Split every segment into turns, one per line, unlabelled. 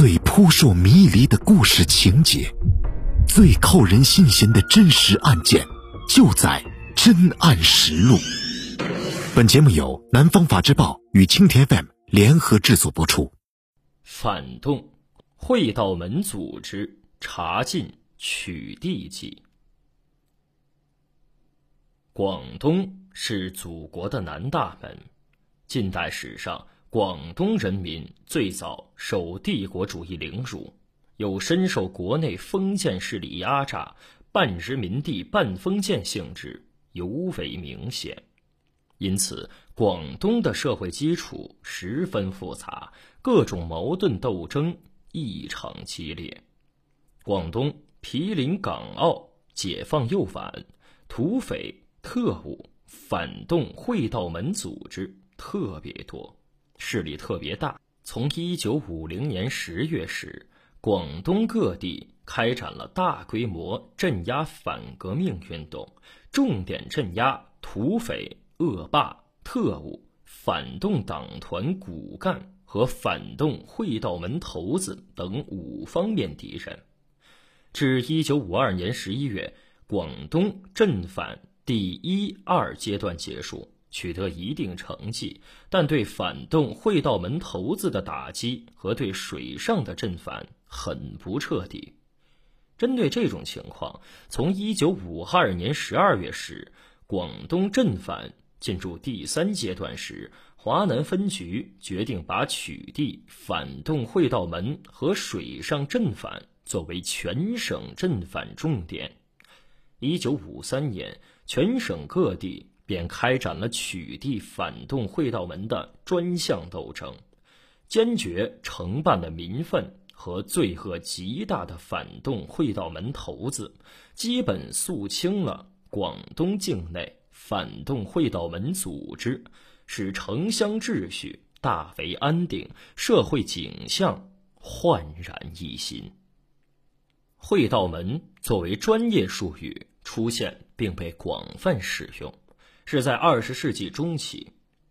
最扑朔迷离的故事情节，最扣人心弦的真实案件，就在《真案实录》。本节目由南方法制报与青田 FM 联合制作播出。
反动会道门组织查禁取缔记。广东是祖国的南大门，近代史上。广东人民最早受帝国主义凌辱，又深受国内封建势力压榨，半殖民地半封建性质尤为明显。因此，广东的社会基础十分复杂，各种矛盾斗争异常激烈。广东毗邻港澳，解放又晚，土匪、特务、反动会道门组织特别多。势力特别大。从一九五零年十月时，广东各地开展了大规模镇压反革命运动，重点镇压土匪、恶霸、特务、反动党团骨干和反动会道门头子等五方面敌人。至一九五二年十一月，广东镇反第一、二阶段结束。取得一定成绩，但对反动会道门头子的打击和对水上的镇反很不彻底。针对这种情况，从一九五二年十二月时，广东镇反进入第三阶段时，华南分局决定把取缔反动会道门和水上镇反作为全省镇反重点。一九五三年，全省各地。便开展了取缔反动会道门的专项斗争，坚决惩办了民愤和罪恶极大的反动会道门头子，基本肃清了广东境内反动会道门组织，使城乡秩序大为安定，社会景象焕然一新。会道门作为专业术语出现，并被广泛使用。是在二十世纪中期，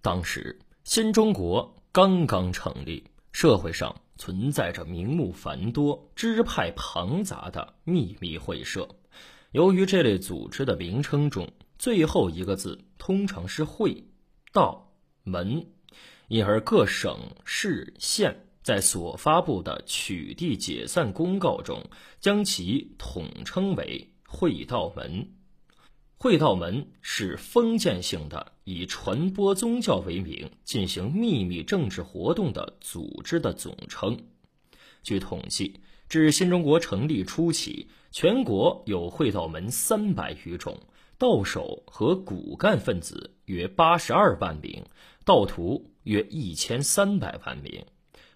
当时新中国刚刚成立，社会上存在着名目繁多、支派庞杂的秘密会社。由于这类组织的名称中最后一个字通常是“会”、“道”、“门”，因而各省市县在所发布的取缔解散公告中，将其统称为“会道门”。会道门是封建性的，以传播宗教为名进行秘密政治活动的组织的总称。据统计，至新中国成立初期，全国有会道门三百余种，道手和骨干分子约八十二万名，道徒约一千三百万名，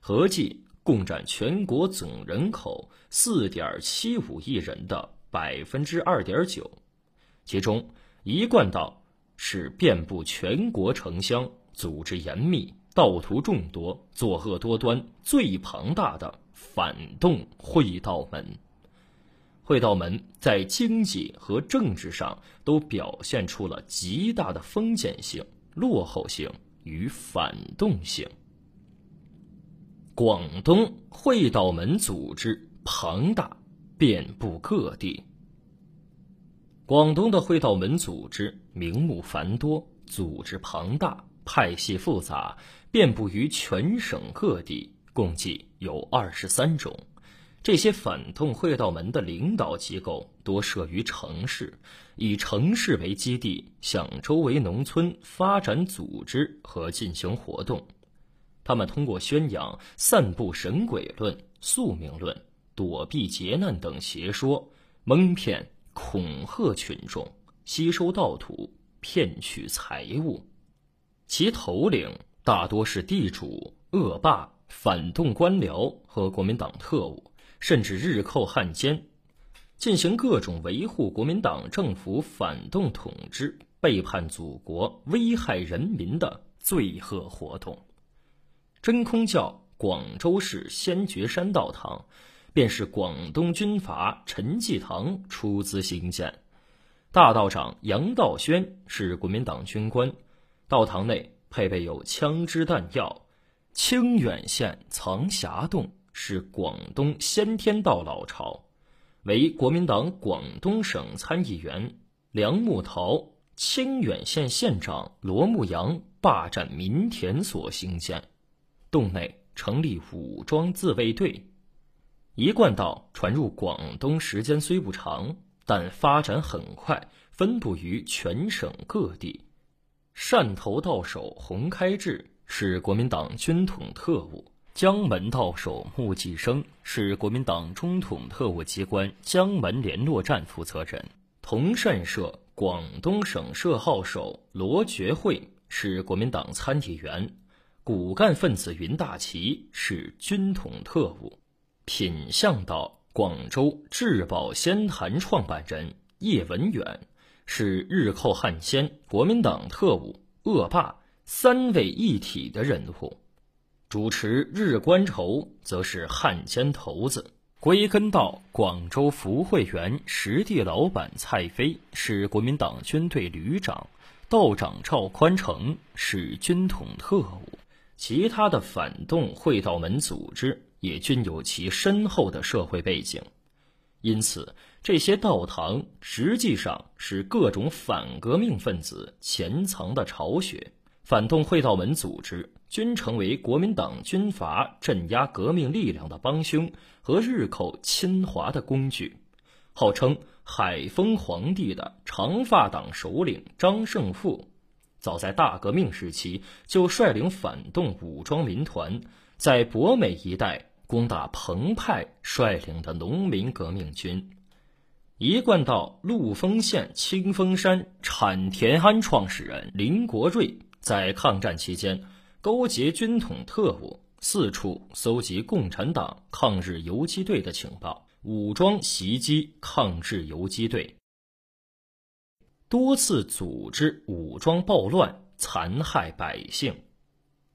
合计共占全国总人口四点七五亿人的百分之二点九。其中，一贯道是遍布全国城乡、组织严密、道徒众多、作恶多端、最庞大的反动会道门。会道门在经济和政治上都表现出了极大的封建性、落后性与反动性。广东会道门组织庞大，遍布各地。广东的会道门组织名目繁多，组织庞大，派系复杂，遍布于全省各地，共计有二十三种。这些反动会道门的领导机构多设于城市，以城市为基地，向周围农村发展组织和进行活动。他们通过宣扬、散布神鬼论、宿命论、躲避劫难等邪说，蒙骗。恐吓群众，吸收盗徒，骗取财物。其头领大多是地主、恶霸、反动官僚和国民党特务，甚至日寇汉奸，进行各种维护国民党政府反动统治、背叛祖国、危害人民的罪恶活动。真空教广州市仙觉山道堂。便是广东军阀陈济棠出资兴建，大道长杨道宣是国民党军官，道堂内配备有枪支弹药，清远县藏霞洞是广东先天道老巢，为国民党广东省参议员梁木桃、清远县县长罗牧阳霸占民田所兴建，洞内成立武装自卫队。一贯道传入广东时间虽不长，但发展很快，分布于全省各地。汕头道手洪开智是国民党军统特务，江门道手穆继生是国民党中统特务机关江门联络站负责人。同善社广东省社号手罗觉慧是国民党参议员，骨干分子云大旗是军统特务。品相道广州至宝仙坛创办人叶文远。是日寇汉奸、国民党特务、恶霸三位一体的人物，主持日官筹则是汉奸头子。归根到广州福汇园实地老板蔡飞是国民党军队旅长，道长赵宽成是军统特务，其他的反动会道门组织也均有其深厚的社会背景，因此。这些道堂实际上是各种反革命分子潜藏的巢穴，反动会道门组织均成为国民党军阀镇压革命力量的帮凶和日寇侵华的工具。号称“海丰皇帝”的长发党首领张胜富，早在大革命时期就率领反动武装民团，在博美一带攻打彭湃率领的农民革命军。一贯道陆丰县清风山产田庵创始人林国瑞，在抗战期间勾结军统特务，四处搜集共产党抗日游击队的情报，武装袭击抗日游击队，多次组织武装暴乱，残害百姓。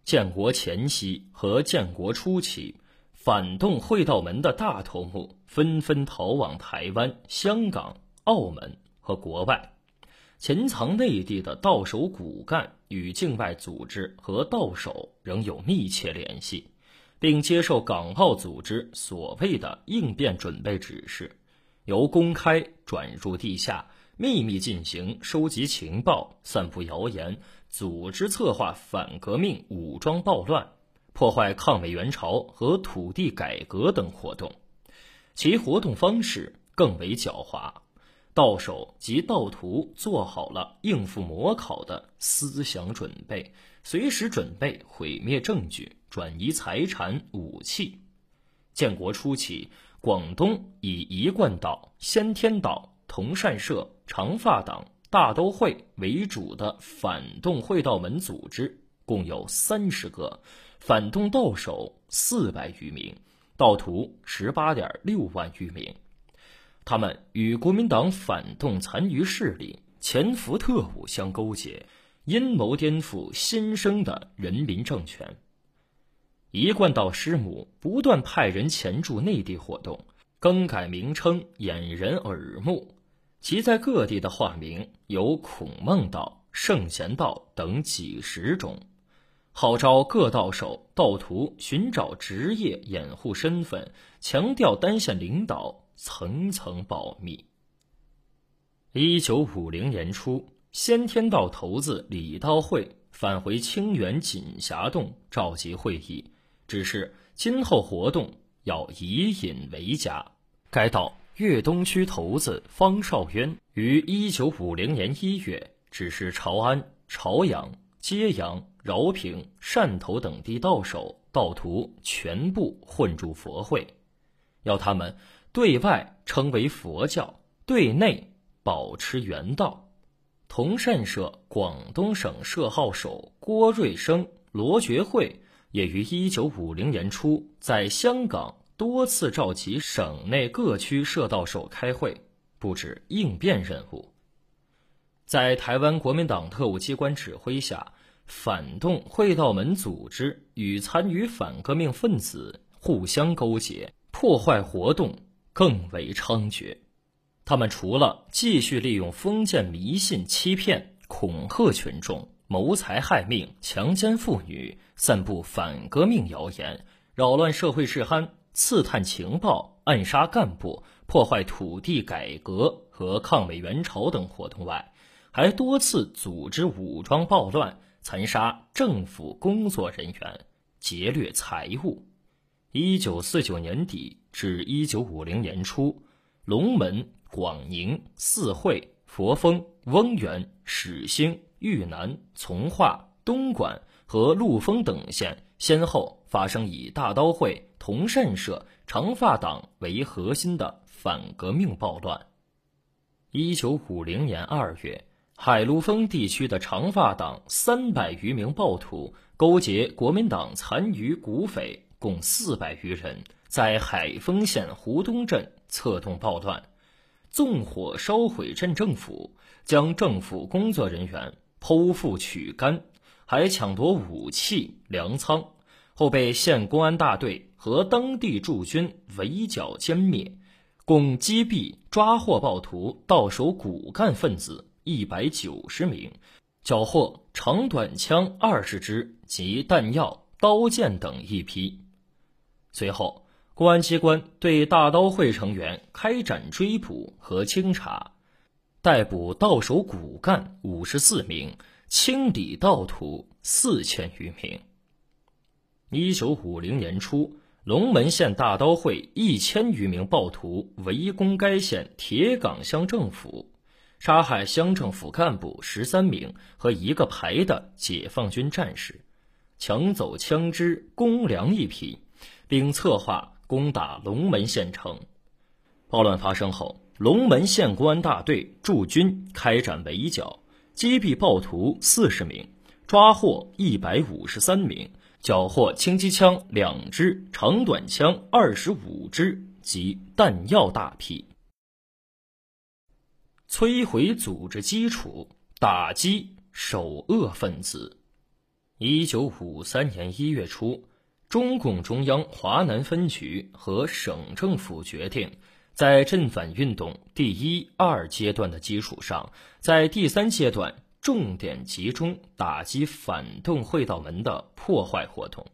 建国前夕和建国初期。反动会道门的大头目纷纷逃往台湾、香港、澳门和国外，潜藏内地的道手骨干与境外组织和道手仍有密切联系，并接受港澳组织所谓的应变准备指示，由公开转入地下，秘密进行收集情报、散布谣言，组织策划反革命武装暴乱。破坏抗美援朝和土地改革等活动，其活动方式更为狡猾。道手及道徒做好了应付模考的思想准备，随时准备毁灭证据、转移财产、武器。建国初期，广东以一贯道、先天道、同善社、长发党、大都会为主的反动会道门组织共有三十个。反动到手四百余名，盗徒十八点六万余名，他们与国民党反动残余势力、潜伏特务相勾结，阴谋颠覆新生的人民政权。一贯道师母不断派人潜驻内地活动，更改名称掩人耳目，其在各地的化名有孔孟道、圣贤道等几十种。号召各道手、道徒寻找职业掩护身份，强调单线领导，层层保密。一九五零年初，先天道头子李道会返回清远锦霞洞召集会议，指示今后活动要以隐为佳。该道粤东区头子方绍渊于一九五零年一月指示朝安、朝阳、揭阳。饶平、汕头等地道手、道徒全部混入佛会，要他们对外称为佛教，对内保持原道。同善社广东省社号手郭瑞生、罗觉慧也于一九五零年初在香港多次召集省内各区社道手开会，布置应变任务。在台湾国民党特务机关指挥下。反动会道门组织与参与反革命分子互相勾结，破坏活动更为猖獗。他们除了继续利用封建迷信欺骗、恐吓群众、谋财害命、强奸妇女、散布反革命谣言、扰乱社会治安、刺探情报、暗杀干部、破坏土地改革和抗美援朝等活动外，还多次组织武装暴乱，残杀政府工作人员，劫掠财物。一九四九年底至一九五零年初，龙门、广宁、四会、佛峰、翁源、始兴、豫南、从化、东莞和陆丰等县，先后发生以大刀会、同善社、长发党为核心的反革命暴乱。一九五零年二月，海陆丰地区的长发党三百余名暴徒勾结国民党残余骨匪。共四百余人在海丰县湖东镇策动暴乱，纵火烧毁镇政府，将政府工作人员剖腹取肝，还抢夺武器粮仓，后被县公安大队和当地驻军围剿歼灭，共击毙抓获暴徒到手骨干分子一百九十名，缴获长短枪二十支及弹药、刀剑等一批。随后，公安机关对大刀会成员开展追捕和清查，逮捕到手骨干五十四名，清理盗徒四千余名。一九五零年初，龙门县大刀会一千余名暴徒围攻该县铁岗乡政府，杀害乡政府干部十三名和一个排的解放军战士，抢走枪支、公粮一批。并策划攻打龙门县城。暴乱发生后，龙门县公安大队驻军开展围剿，击毙暴徒四十名，抓获一百五十三名，缴获轻机枪两支、长短枪二十五支及弹药大批。摧毁组织基础，打击首恶分子。一九五三年一月初。中共中央华南分局和省政府决定，在镇反运动第一、二阶段的基础上，在第三阶段重点集中打击反动会道门的破坏活动。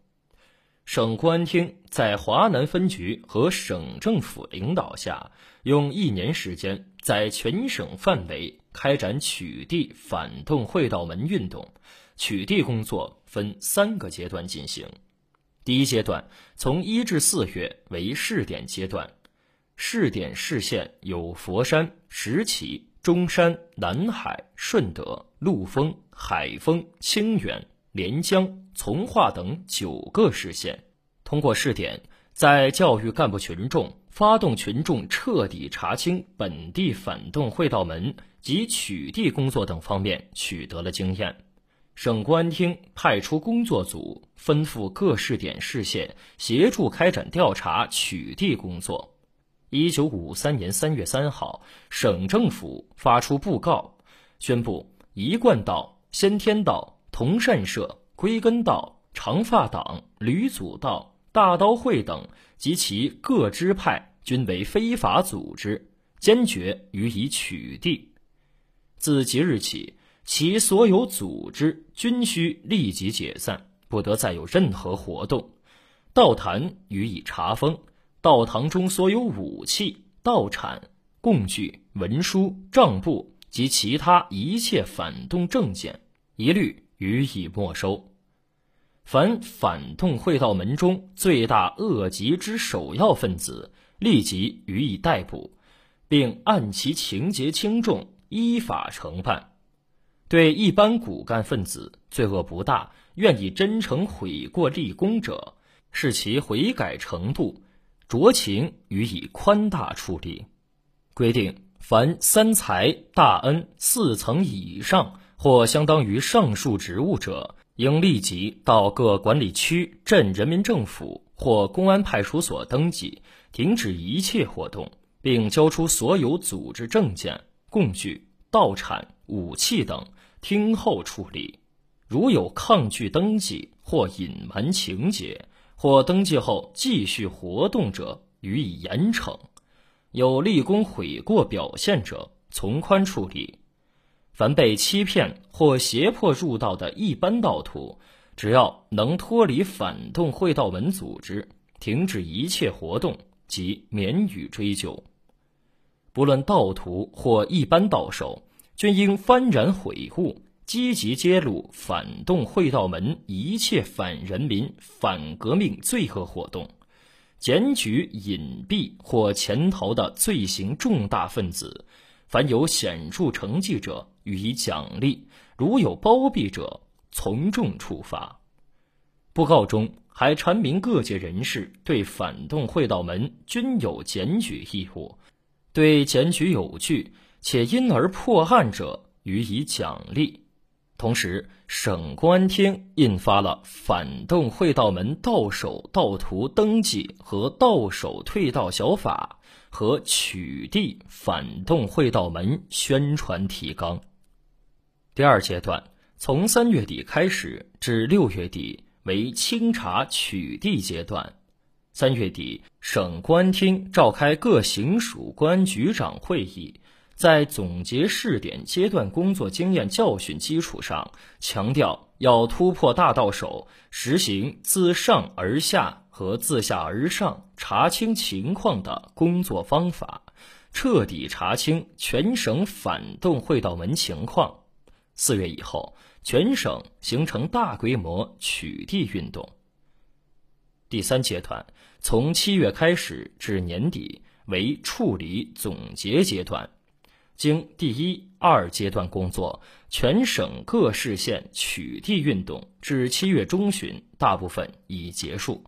省公安厅在华南分局和省政府领导下，用一年时间，在全省范围开展取缔反动会道门运动。取缔工作分三个阶段进行。第一阶段从一至四月为试点阶段，试点市县有佛山、石岐、中山、南海、顺德、陆丰、海丰、清远、连江、从化等九个市县。通过试点，在教育干部群众、发动群众彻底查清本地反动会道门及取缔工作等方面取得了经验。省公安厅派出工作组，吩咐各试点市县协助开展调查取缔工作。一九五三年三月三号，省政府发出布告，宣布一贯道、先天道、同善社、归根道、长发党、吕祖道、大刀会等及其各支派均为非法组织，坚决予以取缔。自即日起。其所有组织均需立即解散，不得再有任何活动。道坛予以查封，道堂中所有武器、道产、供具、文书、账簿及其他一切反动证件，一律予以没收。凡反动会道门中罪大恶极之首要分子，立即予以逮捕，并按其情节轻重依法惩办。对一般骨干分子罪恶不大，愿意真诚悔过立功者，视其悔改程度，酌情予以宽大处理。规定，凡三才大恩四层以上或相当于上述职务者，应立即到各管理区镇人民政府或公安派出所登记，停止一切活动，并交出所有组织证件、工具、道产、武器等。听候处理，如有抗拒登记或隐瞒情节，或登记后继续活动者，予以严惩；有立功悔过表现者，从宽处理。凡被欺骗或胁迫入道的一般道徒，只要能脱离反动会道门组织，停止一切活动及免予追究。不论盗徒或一般盗手，均应幡然悔悟，积极揭露反动会道门一切反人民、反革命罪恶活动，检举隐蔽或潜逃的罪行重大分子。凡有显著成绩者，予以奖励；如有包庇者，从重处罚。布告中还阐明各界人士对反动会道门均有检举义务。对检举有据且因而破案者予以奖励，同时，省公安厅印发了《反动会道门盗手盗徒登记和盗手退道小法》和取缔反动会道门宣传提纲。第二阶段从三月底开始至六月底为清查取缔阶段。三月底，省公安厅召开各行署公安局长会议，在总结试点阶段工作经验教训基础上，强调要突破大到手，实行自上而下和自下而上查清情况的工作方法，彻底查清全省反动会道门情况。四月以后，全省形成大规模取缔运动。第三阶段从七月开始至年底为处理总结阶段，经第一、二阶段工作，全省各市县取缔运动至七月中旬大部分已结束，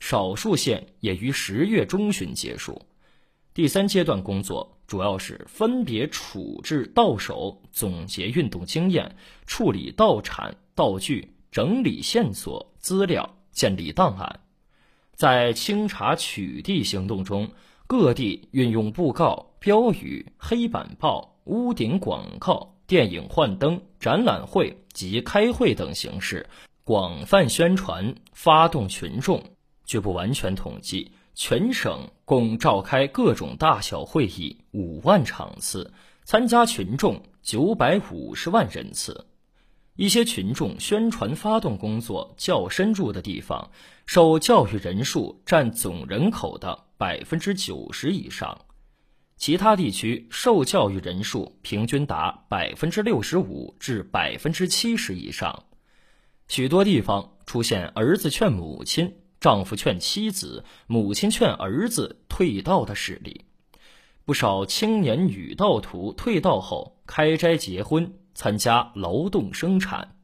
少数县也于十月中旬结束。第三阶段工作主要是分别处置到手，总结运动经验，处理盗产道具，整理线索资料，建立档案。在清查取缔行动中，各地运用布告、标语、黑板报、屋顶广告、电影幻灯、展览会及开会等形式，广泛宣传，发动群众。据不完全统计，全省共召开各种大小会议五万场次，参加群众九百五十万人次。一些群众宣传发动工作较深入的地方，受教育人数占总人口的百分之九十以上；其他地区受教育人数平均达百分之六十五至百分之七十以上。许多地方出现儿子劝母亲、丈夫劝妻子、母亲劝儿子退道的事例。不少青年女道徒退道后开斋结婚。参加劳动生产，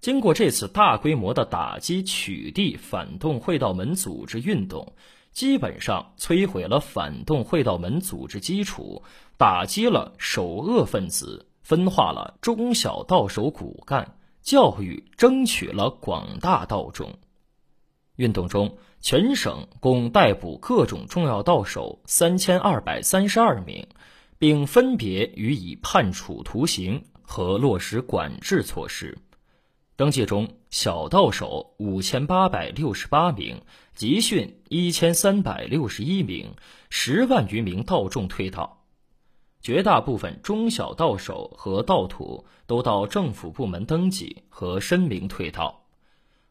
经过这次大规模的打击取缔反动会道门组织运动，基本上摧毁了反动会道门组织基础，打击了首恶分子，分化了中小道手骨干，教育争取了广大道众。运动中，全省共逮捕各种重要道手三千二百三十二名，并分别予以判处徒刑。和落实管制措施，登记中小道手五千八百六十八名，集训一千三百六十一名，十万余名盗众退盗。绝大部分中小盗手和道徒都到政府部门登记和申明退盗。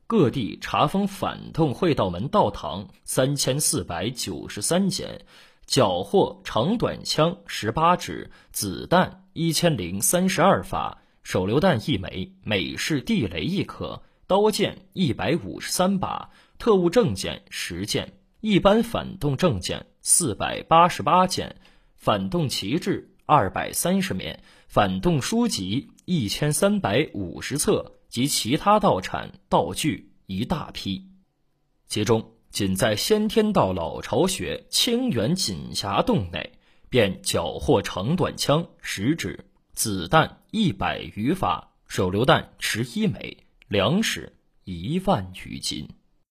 各地查封反动会道门道堂三千四百九十三间，缴获长短枪十八支，子弹。一千零三十二发手榴弹一枚，美式地雷一颗，刀剑一百五十三把，特务证件十件，一般反动证件四百八十八件，反动旗帜二百三十面，反动书籍一千三百五十册及其他道产道具一大批。其中，仅在先天道老巢穴清源锦霞洞内。便缴获长短枪十支，子弹一百余发，手榴弹十一枚，粮食一万余斤。